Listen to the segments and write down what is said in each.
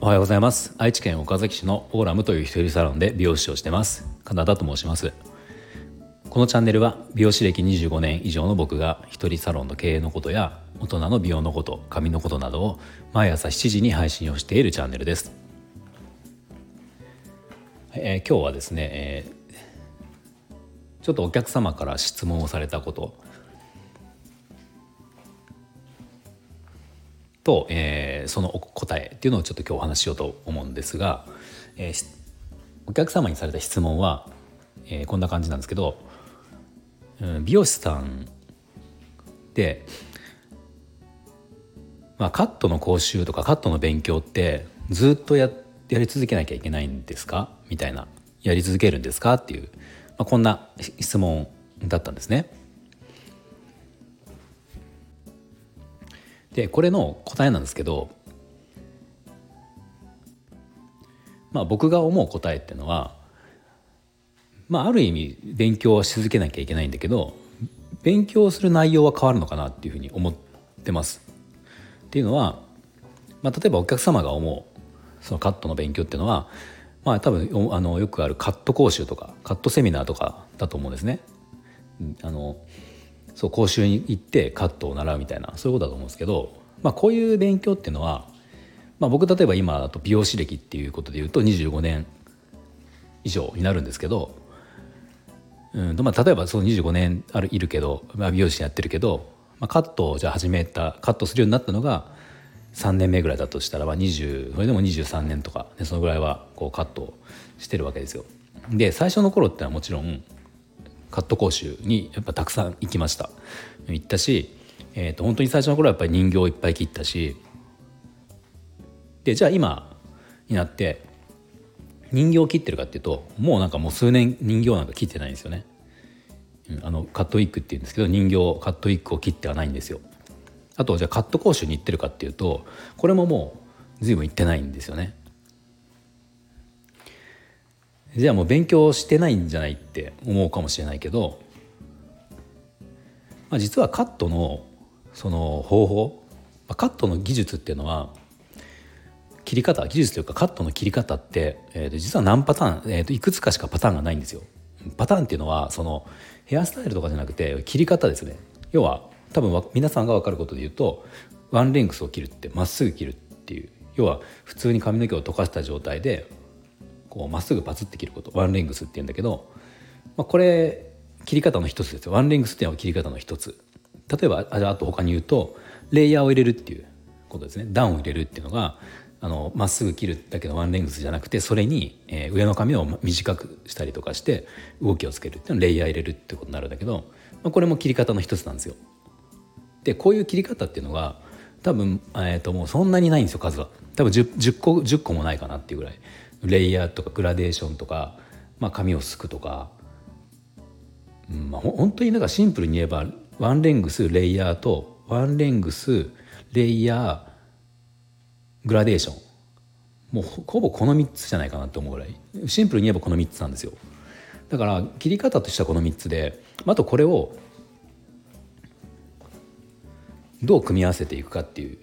おはようございます。愛知県岡崎市のオーラムという一人サロンで美容師をしてます。カナダと申します。このチャンネルは美容師歴25年以上の僕が一人サロンの経営のことや大人の美容のこと髪のことなどを毎朝7時に配信をしているチャンネルです、えー、今日はですね、えー、ちょっとお客様から質問をされたことと、えー、その答えっていうのをちょっと今日お話ししようと思うんですが、えー、お客様にされた質問は、えー、こんな感じなんですけど、うん、美容師さんで、まあ、カットの講習とかカットの勉強ってずっとややり続けなきゃいけないんですか？みたいな。やり続けるんですか？っていう、まあ、こんな質問だったんですね。でこれの答えなんですけどまあ僕が思う答えっていうのはまあある意味勉強はし続けなきゃいけないんだけど勉強する内容は変わるのかなっていうふうに思ってます。っていうのは、まあ、例えばお客様が思うそのカットの勉強っていうのはまあ多分あのよくあるカット講習とかカットセミナーとかだと思うんですね。あのそう講習に行ってカットを習うみたいなそういうことだと思うんですけど、まあ、こういう勉強っていうのは、まあ、僕例えば今だと美容師歴っていうことでいうと25年以上になるんですけど、うんまあ、例えばその25年あるいるけど、まあ、美容師やってるけど、まあ、カットをじゃあ始めたカットするようになったのが3年目ぐらいだとしたら、まあ、20それでも23年とか、ね、そのぐらいはこうカットしてるわけですよ。で最初の頃ってのはもちろんカット講習にやっぱたくさん行きました行ったし、えー、と本当に最初の頃はやっぱり人形をいっぱい切ったしでじゃあ今になって人形を切ってるかっていうともうなんかもう数年人形なんか切ってないんですよね。あのカットウィッグっていうんですけど人形カットウィッグを切ってはないんですよ。あとじゃあカット講習に行ってるかっていうとこれももう随分行ってないんですよね。じゃあもう勉強してないんじゃないって思うかもしれないけど、まあ、実はカットのその方法カットの技術っていうのは切り方技術というかカットの切り方って、えー、と実は何パターン、えー、といくつかしかパターンがないんですよ。パターンっていうのはそのヘアスタイルとかじゃなくて切り方ですね。要は多分皆さんが分かることで言うとワンレングスを切るってまっすぐ切るっていう要は普通に髪の毛を溶かした状態でこうまっすぐパツって切ること。ワンレングスって言うんだけど、まあ、これ切り方の一つですよ。ワンレングスっていうのは切り方の一つ。例えばああと他に言うとレイヤーを入れるっていうことですね。ダウンを入れるっていうのがあのまっすぐ切るだけのワンレングスじゃなくてそれに、えー、上の髪を短くしたりとかして動きをつけるっていうのレイヤー入れるってことになるんだけど、まあ、これも切り方の一つなんですよ。でこういう切り方っていうのが多分、えー、ともうそんなにないんですよ数は。多分 10, 10, 個10個もないかなっていうぐらい。レイヤーとかグラデーションとか、まあ、髪をすくとか、うんまあ、本当になんかシンプルに言えばワンレングスレイヤーとワンレングスレイヤーグラデーション。もうほぼこの3つじゃないかなと思うぐらい。シンプルに言えばこの3つなんですよ。だから切り方としてはこの3つであとこれをどう組み合わせていくかっていう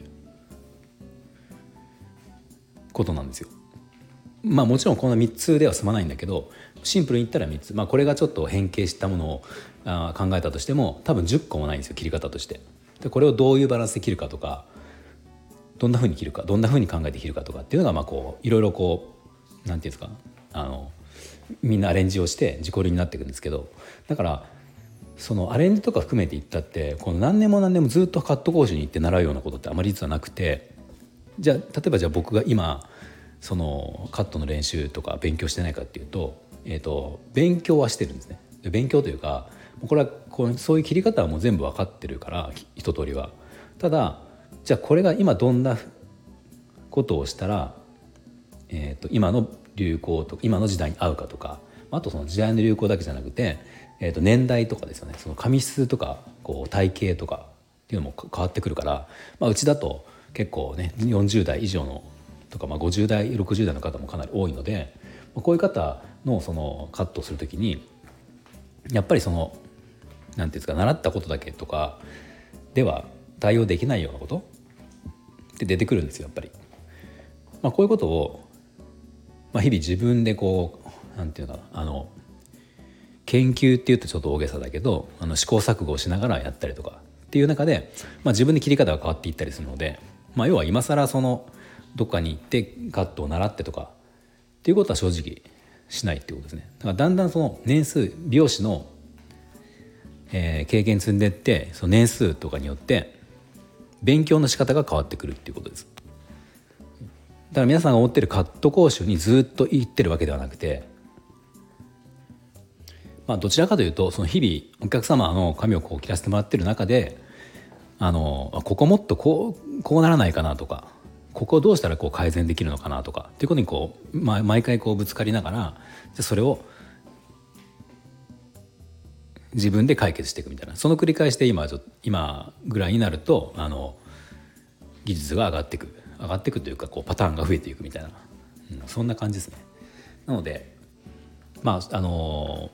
ことなんですよ。まあもちろんこの3つでは済まないんだけどシンプルに言ったら3つ、まあ、これがちょっと変形したものをあ考えたとしても多分10個もないんですよ切り方として。でこれをどういうバランスで切るかとかどんなふうに切るかどんなふうに考えて切るかとかっていうのがまあこういろいろこうなんていうんですかあのみんなアレンジをして自己流になっていくんですけど。だからそのアレンジとか含めていったってこの何年も何年もずっとカット講習に行って習うようなことってあまり実はなくて。じゃあ例えばじゃあ僕が今そのカットの練習とか勉強してないかっていうと,、えーと、勉強はしてるんですね。勉強というかこれはこうそういう切り方はもう全部分かってるから一通りは。ただじゃあこれが今どんなことをしたら、えーと、今の流行とか今の時代に合うかとかあとその時代の流行だけじゃなくて、えー、と年代とかですよねその髪質とかこう体型とかっていうのも変わってくるから、まあ、うちだと結構ね40代以上のとか、まあ、50代60代の方もかなり多いのでこういう方のそのカットする時にやっぱりその何ていうんですか習ったことだけとかでは対応できないようなことって出てくるんですよやっぱり。まあ、こういうことを、まあ、日々自分でこうなんていうのかあの研究っていうとちょっと大げさだけどあの試行錯誤をしながらやったりとかっていう中で、まあ、自分で切り方が変わっていったりするので、まあ、要は今更そのどっかに行ってカットを習ってとかっていうことは正直しないっていうことですね。だからだんだんその年数美容師の、えー、経験積んでってその年数とかによって勉強の仕方が変わってくるっていうことです。だから皆さんが思ってるカット講習にずっと行ってるわけではなくてまあどちらかというとその日々お客様の髪をこう切らせてもらってる中であのここもっとこうこうならないかなとかここをどうしたらこう改善できるのかなとかっていうことにこう、まあ、毎回こうぶつかりながらじゃそれを自分で解決していくみたいな。その繰り返しで今今ぐらいになるとあの技術が上がっていく。上がっていくというかこうパターンが増えていくみたいな、うん、そんな感じですね。なのでまああの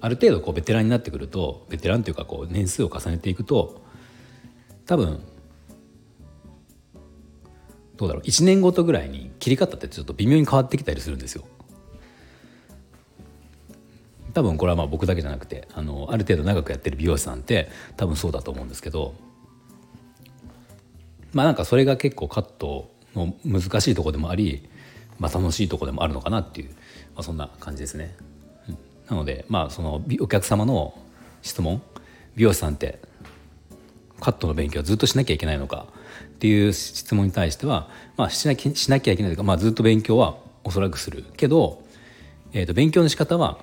ある程度こうベテランになってくるとベテランというかこう年数を重ねていくと多分どうだろう1年ごとぐらいに切り方ってちょっと微妙に変わってきたりするんですよ。多分これはまあ僕だけじゃなくてあのある程度長くやってる美容師さんって多分そうだと思うんですけどまあなんかそれが結構カットの難しいとこでもあり、まあ、楽しいとこでもあるのかなっていう、まあ、そんな感じですね。なのでまあそのお客様の質問美容師さんってカットの勉強はずっとしなきゃいけないのかっていう質問に対しては、まあ、しなきしなきゃいけないというか、まあ、ずっと勉強はおそらくするけど、えー、と勉強の仕方は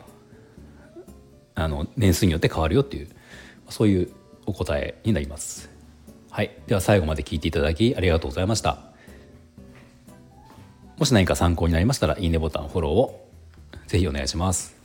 あの年数によって変わるよっていうそういうお答えになります。はい、では最後まで聞いていただきありがとうございました。もし何か参考になりましたらいいねボタンフォローをぜひお願いします。